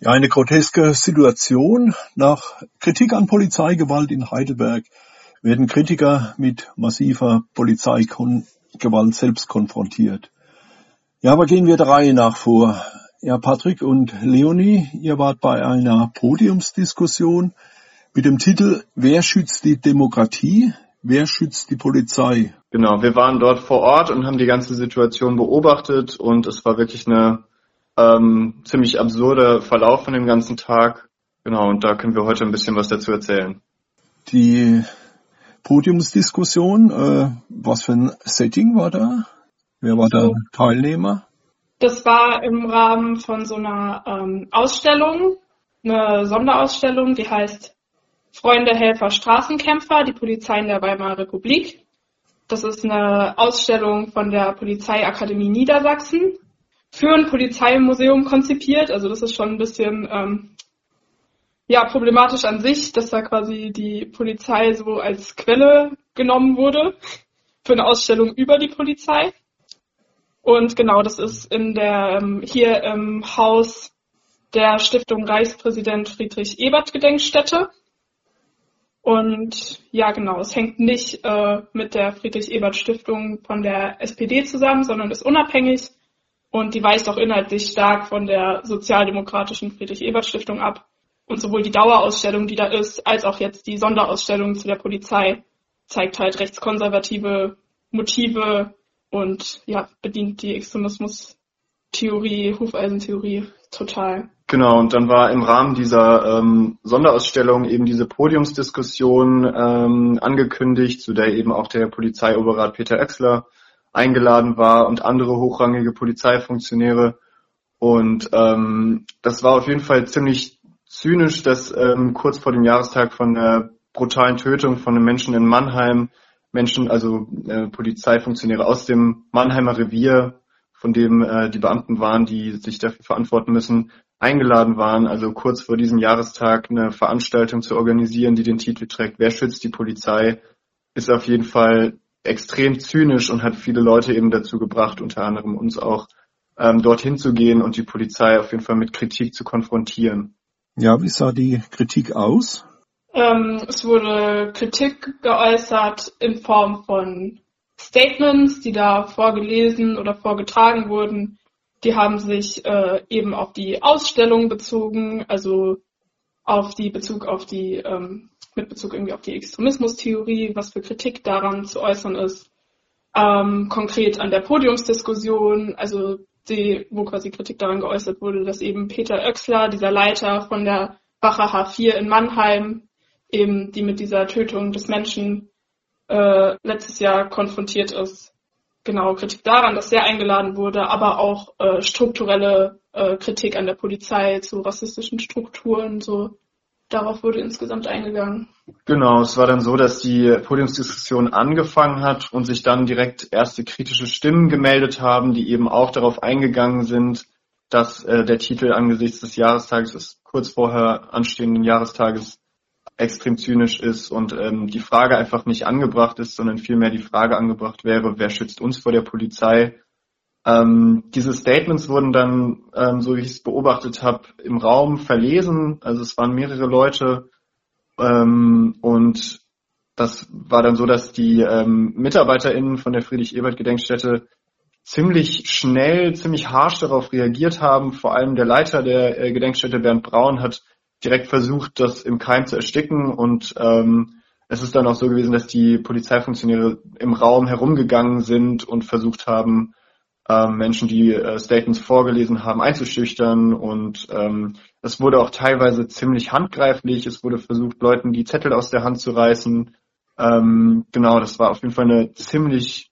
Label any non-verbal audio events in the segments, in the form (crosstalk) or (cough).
Ja, eine groteske Situation. Nach Kritik an Polizeigewalt in Heidelberg werden Kritiker mit massiver Polizeigewalt selbst konfrontiert. Ja, aber gehen wir der Reihe nach vor. Ja, Patrick und Leonie, ihr wart bei einer Podiumsdiskussion mit dem Titel Wer schützt die Demokratie? Wer schützt die Polizei? Genau, wir waren dort vor Ort und haben die ganze Situation beobachtet und es war wirklich eine ähm, ziemlich absurder Verlauf von dem ganzen Tag. Genau, und da können wir heute ein bisschen was dazu erzählen. Die Podiumsdiskussion, äh, was für ein Setting war da? Wer war da Teilnehmer? Das war im Rahmen von so einer ähm, Ausstellung, eine Sonderausstellung, die heißt Freunde, Helfer, Straßenkämpfer, die Polizei in der Weimarer Republik. Das ist eine Ausstellung von der Polizeiakademie Niedersachsen für ein Polizeimuseum konzipiert. Also das ist schon ein bisschen ähm, ja problematisch an sich, dass da quasi die Polizei so als Quelle genommen wurde für eine Ausstellung über die Polizei. Und genau, das ist in der ähm, hier im Haus der Stiftung Reichspräsident Friedrich Ebert Gedenkstätte. Und ja, genau, es hängt nicht äh, mit der Friedrich Ebert Stiftung von der SPD zusammen, sondern ist unabhängig und die weicht auch inhaltlich stark von der sozialdemokratischen Friedrich-Ebert-Stiftung ab. Und sowohl die Dauerausstellung, die da ist, als auch jetzt die Sonderausstellung zu der Polizei zeigt halt rechtskonservative Motive und ja, bedient die Extremismus-Theorie, Hufeisentheorie total. Genau, und dann war im Rahmen dieser ähm, Sonderausstellung eben diese Podiumsdiskussion ähm, angekündigt, zu der eben auch der Polizeioberrat Peter Exler eingeladen war und andere hochrangige Polizeifunktionäre. Und ähm, das war auf jeden Fall ziemlich zynisch, dass ähm, kurz vor dem Jahrestag von der brutalen Tötung von einem Menschen in Mannheim Menschen, also äh, Polizeifunktionäre aus dem Mannheimer Revier, von dem äh, die Beamten waren, die sich dafür verantworten müssen, eingeladen waren, also kurz vor diesem Jahrestag eine Veranstaltung zu organisieren, die den Titel trägt, Wer schützt die Polizei, ist auf jeden Fall extrem zynisch und hat viele Leute eben dazu gebracht, unter anderem uns auch, ähm, dorthin zu gehen und die Polizei auf jeden Fall mit Kritik zu konfrontieren. Ja, wie sah die Kritik aus? Ähm, es wurde Kritik geäußert in Form von Statements, die da vorgelesen oder vorgetragen wurden. Die haben sich äh, eben auf die Ausstellung bezogen, also auf die Bezug auf die ähm, mit Bezug irgendwie auf die Extremismustheorie, was für Kritik daran zu äußern ist. Ähm, konkret an der Podiumsdiskussion, also die, wo quasi Kritik daran geäußert wurde, dass eben Peter Oechsler, dieser Leiter von der Wache H4 in Mannheim, eben die mit dieser Tötung des Menschen äh, letztes Jahr konfrontiert ist. Genau, Kritik daran, dass der eingeladen wurde, aber auch äh, strukturelle äh, Kritik an der Polizei zu rassistischen Strukturen, so darauf wurde insgesamt eingegangen. Genau, es war dann so, dass die Podiumsdiskussion angefangen hat und sich dann direkt erste kritische Stimmen gemeldet haben, die eben auch darauf eingegangen sind, dass äh, der Titel angesichts des Jahrestages, des kurz vorher anstehenden Jahrestages, extrem zynisch ist und ähm, die Frage einfach nicht angebracht ist, sondern vielmehr die Frage angebracht wäre, wer schützt uns vor der Polizei ähm, diese Statements wurden dann, ähm, so wie ich es beobachtet habe, im Raum verlesen. Also es waren mehrere Leute ähm, und das war dann so, dass die ähm, MitarbeiterInnen von der Friedrich-Ebert-Gedenkstätte ziemlich schnell, ziemlich harsch darauf reagiert haben. Vor allem der Leiter der äh, Gedenkstätte, Bernd Braun, hat direkt versucht, das im Keim zu ersticken und ähm, es ist dann auch so gewesen, dass die Polizeifunktionäre im Raum herumgegangen sind und versucht haben, Menschen, die äh, Statements vorgelesen haben, einzuschüchtern. Und ähm, es wurde auch teilweise ziemlich handgreiflich. Es wurde versucht, Leuten die Zettel aus der Hand zu reißen. Ähm, genau, das war auf jeden Fall eine ziemlich,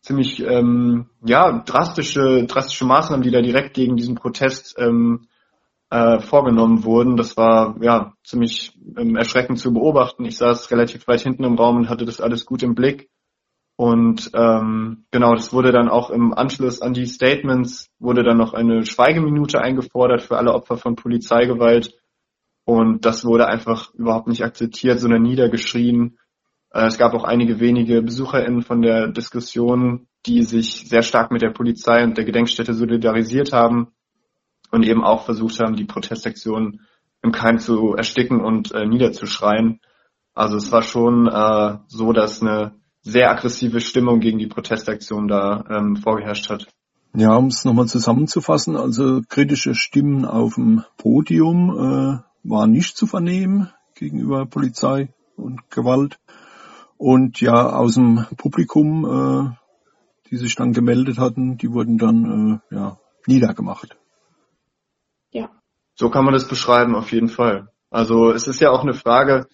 ziemlich ähm, ja drastische, drastische Maßnahmen, die da direkt gegen diesen Protest ähm, äh, vorgenommen wurden. Das war ja ziemlich ähm, erschreckend zu beobachten. Ich saß relativ weit hinten im Raum und hatte das alles gut im Blick. Und ähm, genau, das wurde dann auch im Anschluss an die Statements, wurde dann noch eine Schweigeminute eingefordert für alle Opfer von Polizeigewalt. Und das wurde einfach überhaupt nicht akzeptiert, sondern niedergeschrien. Äh, es gab auch einige wenige BesucherInnen von der Diskussion, die sich sehr stark mit der Polizei und der Gedenkstätte solidarisiert haben. und eben auch versucht haben, die Protestaktionen im Keim zu ersticken und äh, niederzuschreien. Also es war schon äh, so, dass eine sehr aggressive Stimmung gegen die Protestaktion da ähm, vorgeherrscht hat. Ja, um es nochmal zusammenzufassen, also kritische Stimmen auf dem Podium äh, waren nicht zu vernehmen gegenüber Polizei und Gewalt. Und ja, aus dem Publikum, äh, die sich dann gemeldet hatten, die wurden dann äh, ja, niedergemacht. Ja. So kann man das beschreiben, auf jeden Fall. Also es ist ja auch eine Frage,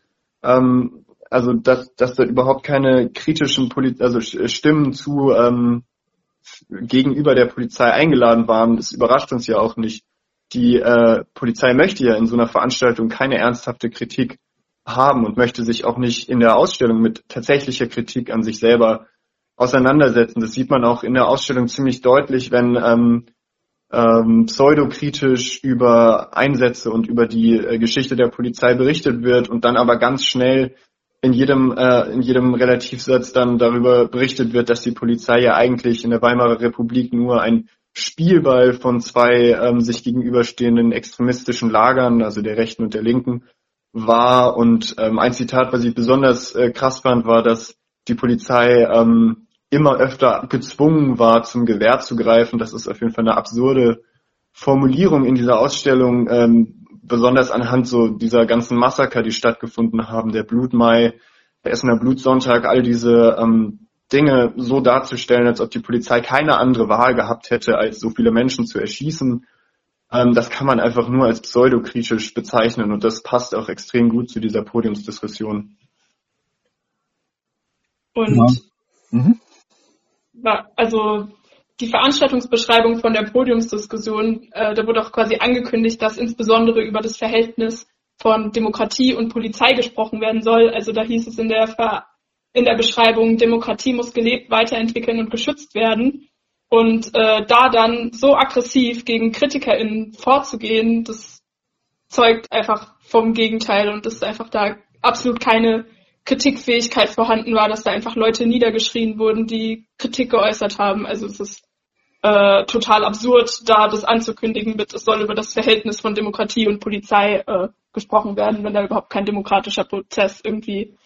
ähm, also dass, dass da überhaupt keine kritischen Poli also Stimmen zu ähm, gegenüber der Polizei eingeladen waren, das überrascht uns ja auch nicht. Die äh, Polizei möchte ja in so einer Veranstaltung keine ernsthafte Kritik haben und möchte sich auch nicht in der Ausstellung mit tatsächlicher Kritik an sich selber auseinandersetzen. Das sieht man auch in der Ausstellung ziemlich deutlich, wenn ähm, ähm, pseudokritisch über Einsätze und über die äh, Geschichte der Polizei berichtet wird und dann aber ganz schnell in jedem, äh, in jedem Relativsatz dann darüber berichtet wird, dass die Polizei ja eigentlich in der Weimarer Republik nur ein Spielball von zwei ähm, sich gegenüberstehenden extremistischen Lagern, also der Rechten und der Linken, war. Und ähm, ein Zitat, was ich besonders äh, krass fand, war, dass die Polizei ähm, immer öfter gezwungen war, zum Gewehr zu greifen. Das ist auf jeden Fall eine absurde Formulierung in dieser Ausstellung, ähm, besonders anhand so dieser ganzen Massaker, die stattgefunden haben, der Blutmai, der Essener Blutsonntag, all diese ähm, Dinge so darzustellen, als ob die Polizei keine andere Wahl gehabt hätte, als so viele Menschen zu erschießen. Ähm, das kann man einfach nur als pseudokritisch bezeichnen und das passt auch extrem gut zu dieser Podiumsdiskussion. Und ja. mhm also die Veranstaltungsbeschreibung von der Podiumsdiskussion, äh, da wurde auch quasi angekündigt, dass insbesondere über das Verhältnis von Demokratie und Polizei gesprochen werden soll. Also da hieß es in der, Ver in der Beschreibung, Demokratie muss gelebt, weiterentwickeln und geschützt werden. Und äh, da dann so aggressiv gegen KritikerInnen vorzugehen, das zeugt einfach vom Gegenteil und das ist einfach da absolut keine Kritikfähigkeit vorhanden war, dass da einfach Leute niedergeschrien wurden, die Kritik geäußert haben. Also es ist äh, total absurd, da das anzukündigen mit, es soll über das Verhältnis von Demokratie und Polizei äh, gesprochen werden, wenn da überhaupt kein demokratischer Prozess irgendwie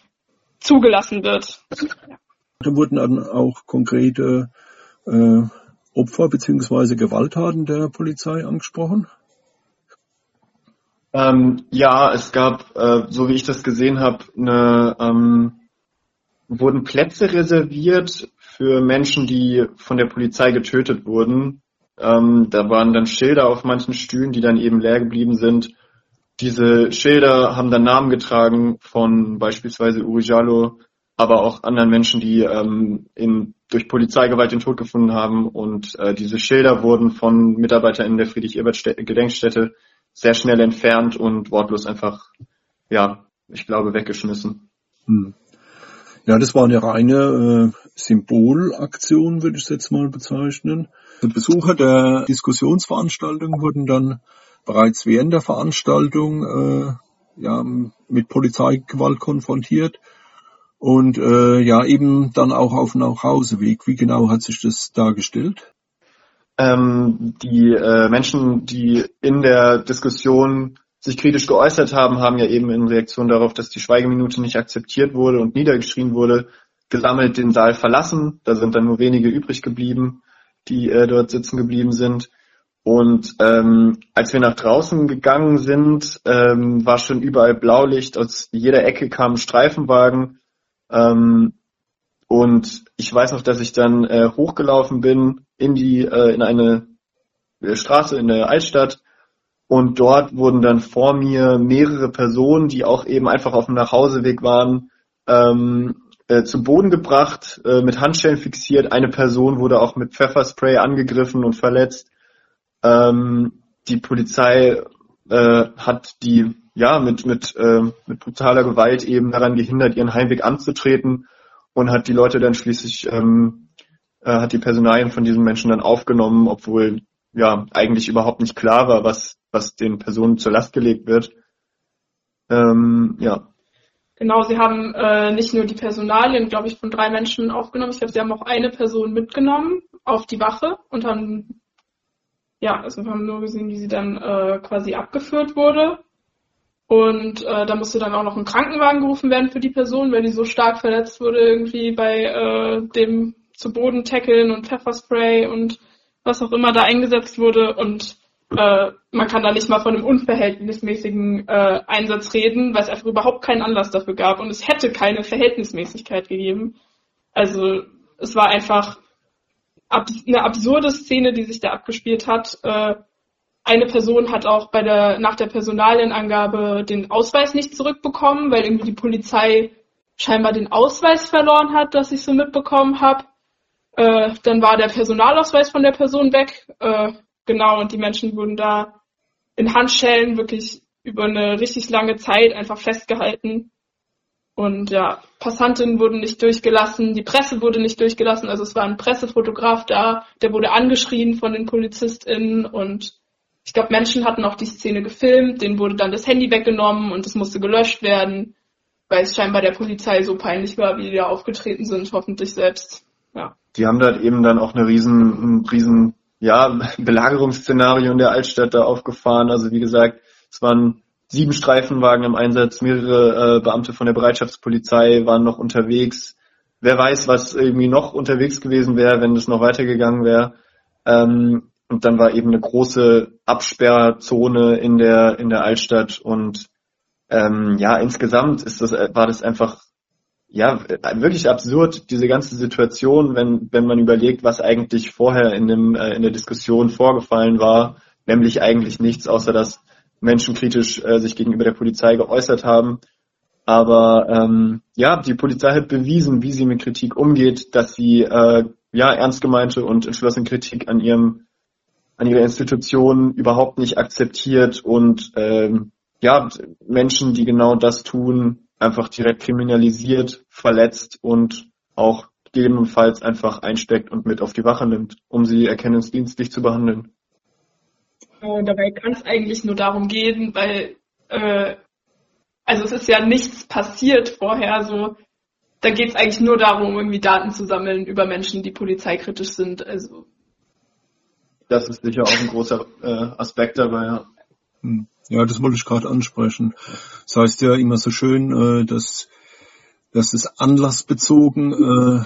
zugelassen wird. Da wurden dann auch konkrete äh, Opfer beziehungsweise Gewalttaten der Polizei angesprochen? Ähm, ja, es gab, äh, so wie ich das gesehen habe, eine, ähm, wurden Plätze reserviert für Menschen, die von der Polizei getötet wurden. Ähm, da waren dann Schilder auf manchen Stühlen, die dann eben leer geblieben sind. Diese Schilder haben dann Namen getragen von beispielsweise Uri Jallo, aber auch anderen Menschen, die ähm, in, durch den Tod gefunden haben. Und äh, diese Schilder wurden von Mitarbeitern der Friedrich-Ebert-Gedenkstätte sehr schnell entfernt und wortlos einfach, ja, ich glaube, weggeschmissen. Hm. Ja, das war eine reine äh, Symbolaktion, würde ich es jetzt mal bezeichnen. Die Besucher der Diskussionsveranstaltung wurden dann bereits während der Veranstaltung äh, ja, mit Polizeigewalt konfrontiert und äh, ja eben dann auch auf dem Nachhauseweg. Wie genau hat sich das dargestellt? Ähm, die äh, Menschen, die in der Diskussion sich kritisch geäußert haben, haben ja eben in Reaktion darauf, dass die Schweigeminute nicht akzeptiert wurde und niedergeschrien wurde, gesammelt den Saal verlassen. Da sind dann nur wenige übrig geblieben, die äh, dort sitzen geblieben sind. Und ähm, als wir nach draußen gegangen sind, ähm, war schon überall Blaulicht. Aus jeder Ecke kamen Streifenwagen. Ähm, und ich weiß noch, dass ich dann äh, hochgelaufen bin in die äh, in eine äh, Straße in der Altstadt und dort wurden dann vor mir mehrere Personen, die auch eben einfach auf dem Nachhauseweg waren, ähm, äh, zu Boden gebracht, äh, mit Handschellen fixiert. Eine Person wurde auch mit Pfefferspray angegriffen und verletzt. Ähm, die Polizei äh, hat die ja mit mit äh, mit brutaler Gewalt eben daran gehindert, ihren Heimweg anzutreten und hat die Leute dann schließlich ähm, äh, hat die Personalien von diesen Menschen dann aufgenommen, obwohl ja eigentlich überhaupt nicht klar war, was, was den Personen zur Last gelegt wird. Ähm, ja. Genau, sie haben äh, nicht nur die Personalien, glaube ich, von drei Menschen aufgenommen. Ich glaube, sie haben auch eine Person mitgenommen auf die Wache und haben ja, also wir haben nur gesehen, wie sie dann äh, quasi abgeführt wurde. Und äh, da musste dann auch noch ein Krankenwagen gerufen werden für die Person, weil die so stark verletzt wurde, irgendwie bei äh, dem zu Boden tackeln und Pfefferspray und was auch immer da eingesetzt wurde. Und äh, man kann da nicht mal von einem unverhältnismäßigen äh, Einsatz reden, weil es einfach überhaupt keinen Anlass dafür gab und es hätte keine Verhältnismäßigkeit gegeben. Also es war einfach ab eine absurde Szene, die sich da abgespielt hat. Äh, eine Person hat auch bei der, nach der Personalienangabe den Ausweis nicht zurückbekommen, weil irgendwie die Polizei scheinbar den Ausweis verloren hat, das ich so mitbekommen habe. Äh, dann war der Personalausweis von der Person weg. Äh, genau, und die Menschen wurden da in Handschellen wirklich über eine richtig lange Zeit einfach festgehalten. Und ja, Passantinnen wurden nicht durchgelassen, die Presse wurde nicht durchgelassen. Also es war ein Pressefotograf da, der wurde angeschrien von den PolizistInnen und ich glaube, Menschen hatten auch die Szene gefilmt, denen wurde dann das Handy weggenommen und es musste gelöscht werden, weil es scheinbar der Polizei so peinlich war, wie die da aufgetreten sind, hoffentlich selbst. Die haben da eben dann auch eine riesen, ein riesen, ja, (laughs) Belagerungsszenario in der Altstadt da aufgefahren. Also wie gesagt, es waren sieben Streifenwagen im Einsatz, mehrere äh, Beamte von der Bereitschaftspolizei waren noch unterwegs. Wer weiß, was irgendwie noch unterwegs gewesen wäre, wenn es noch weitergegangen wäre. Ähm, und dann war eben eine große Absperrzone in der, in der Altstadt und ähm, ja, insgesamt ist das, war das einfach ja wirklich absurd, diese ganze Situation, wenn, wenn man überlegt, was eigentlich vorher in, dem, äh, in der Diskussion vorgefallen war, nämlich eigentlich nichts, außer dass Menschen kritisch äh, sich gegenüber der Polizei geäußert haben. Aber ähm, ja, die Polizei hat bewiesen, wie sie mit Kritik umgeht, dass sie äh, ja ernst gemeinte und entschlossene Kritik an ihrem an ihrer Institution überhaupt nicht akzeptiert und ähm, ja, Menschen, die genau das tun, einfach direkt kriminalisiert, verletzt und auch gegebenenfalls einfach einsteckt und mit auf die Wache nimmt, um sie erkennungsdienstlich zu behandeln. Äh, dabei kann es eigentlich nur darum gehen, weil äh, also es ist ja nichts passiert vorher, so da geht es eigentlich nur darum, irgendwie Daten zu sammeln über Menschen, die polizeikritisch sind. Also das ist sicher auch ein großer äh, Aspekt dabei, ja. Hm. Ja, das wollte ich gerade ansprechen. Das heißt ja immer so schön, äh, dass, dass es anlassbezogen äh,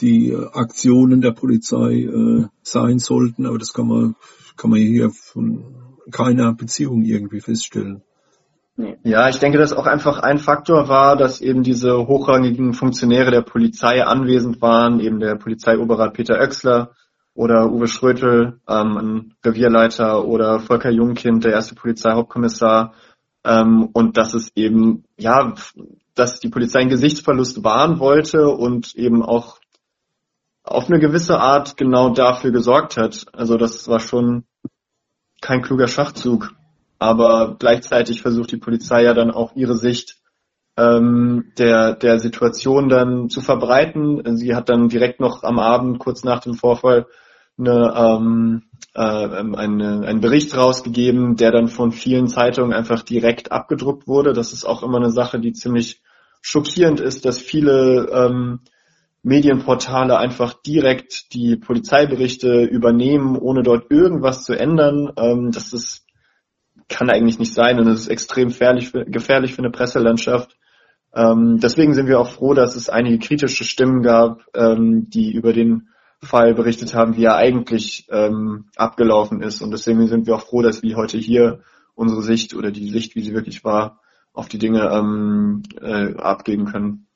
die Aktionen der Polizei äh, sein sollten, aber das kann man, kann man hier von keiner Beziehung irgendwie feststellen. Ja, ich denke, dass auch einfach ein Faktor war, dass eben diese hochrangigen Funktionäre der Polizei anwesend waren, eben der Polizeioberrat Peter Oechsler, oder Uwe Schrötel, ähm, ein Revierleiter oder Volker Jungkind, der erste Polizeihauptkommissar. Ähm, und dass es eben, ja, dass die Polizei einen Gesichtsverlust wahren wollte und eben auch auf eine gewisse Art genau dafür gesorgt hat. Also das war schon kein kluger Schachzug. Aber gleichzeitig versucht die Polizei ja dann auch ihre Sicht ähm, der, der Situation dann zu verbreiten. Sie hat dann direkt noch am Abend, kurz nach dem Vorfall, eine, ähm, äh, eine, einen Bericht rausgegeben, der dann von vielen Zeitungen einfach direkt abgedruckt wurde. Das ist auch immer eine Sache, die ziemlich schockierend ist, dass viele ähm, Medienportale einfach direkt die Polizeiberichte übernehmen, ohne dort irgendwas zu ändern. Ähm, das ist, kann eigentlich nicht sein und es ist extrem gefährlich gefährlich für eine Presselandschaft. Ähm, deswegen sind wir auch froh, dass es einige kritische Stimmen gab, ähm, die über den Fall berichtet haben, wie er eigentlich ähm, abgelaufen ist. Und deswegen sind wir auch froh, dass wir heute hier unsere Sicht oder die Sicht, wie sie wirklich war, auf die Dinge ähm, äh, abgeben können.